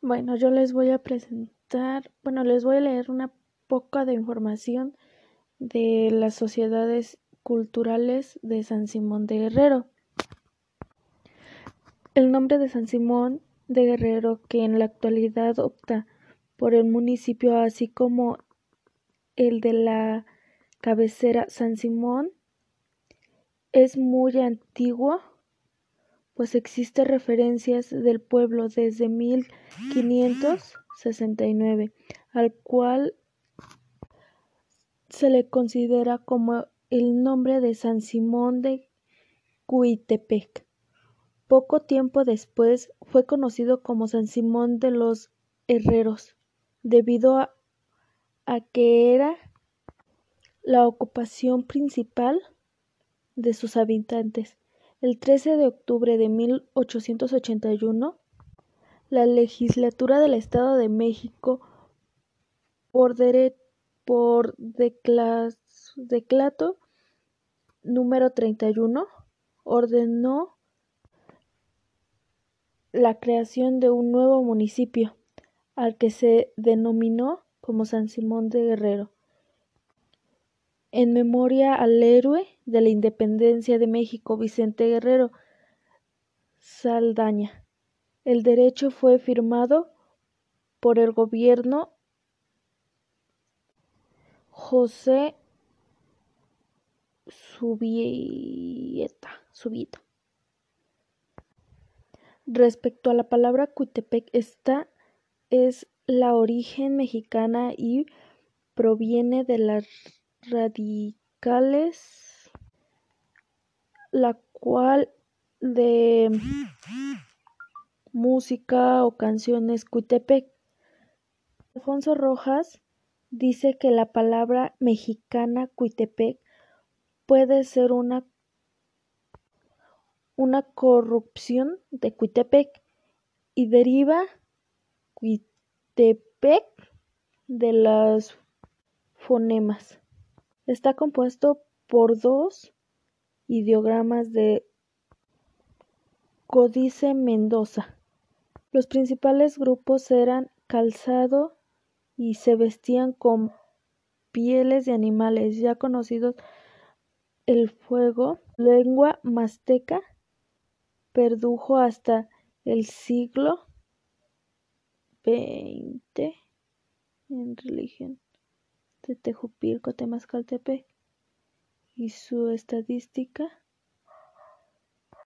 Bueno, yo les voy a presentar, bueno, les voy a leer una poca de información de las sociedades culturales de San Simón de Guerrero. El nombre de San Simón de Guerrero, que en la actualidad opta por el municipio, así como el de la cabecera San Simón, es muy antiguo pues existe referencias del pueblo desde 1569, al cual se le considera como el nombre de San Simón de Cuitepec. Poco tiempo después fue conocido como San Simón de los Herreros, debido a, a que era la ocupación principal de sus habitantes. El 13 de octubre de 1881, la Legislatura del Estado de México, por, por declato número 31, ordenó la creación de un nuevo municipio, al que se denominó como San Simón de Guerrero en memoria al héroe de la independencia de México, Vicente Guerrero Saldaña. El derecho fue firmado por el gobierno José Subieta. Subieta. Respecto a la palabra Cuitepec, esta es la origen mexicana y proviene de la radicales, la cual de música o canciones Cuitepec. Alfonso Rojas dice que la palabra mexicana Cuitepec puede ser una, una corrupción de Cuitepec y deriva Cuitepec de las fonemas. Está compuesto por dos ideogramas de Códice Mendoza. Los principales grupos eran calzado y se vestían con pieles de animales ya conocidos el fuego, lengua mazteca, perdujo hasta el siglo XX en religión de Tejupilco, Temascaltepec y su estadística